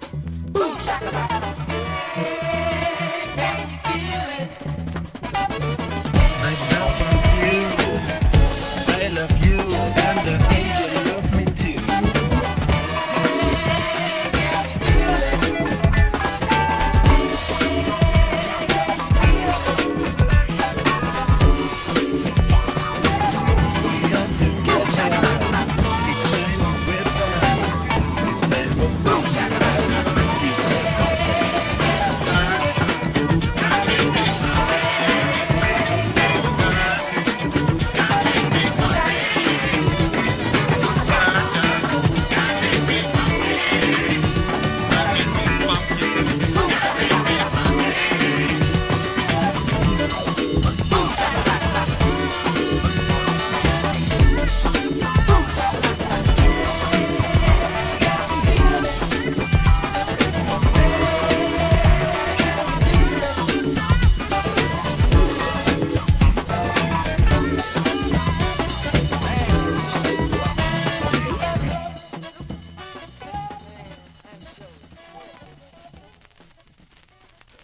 Boom,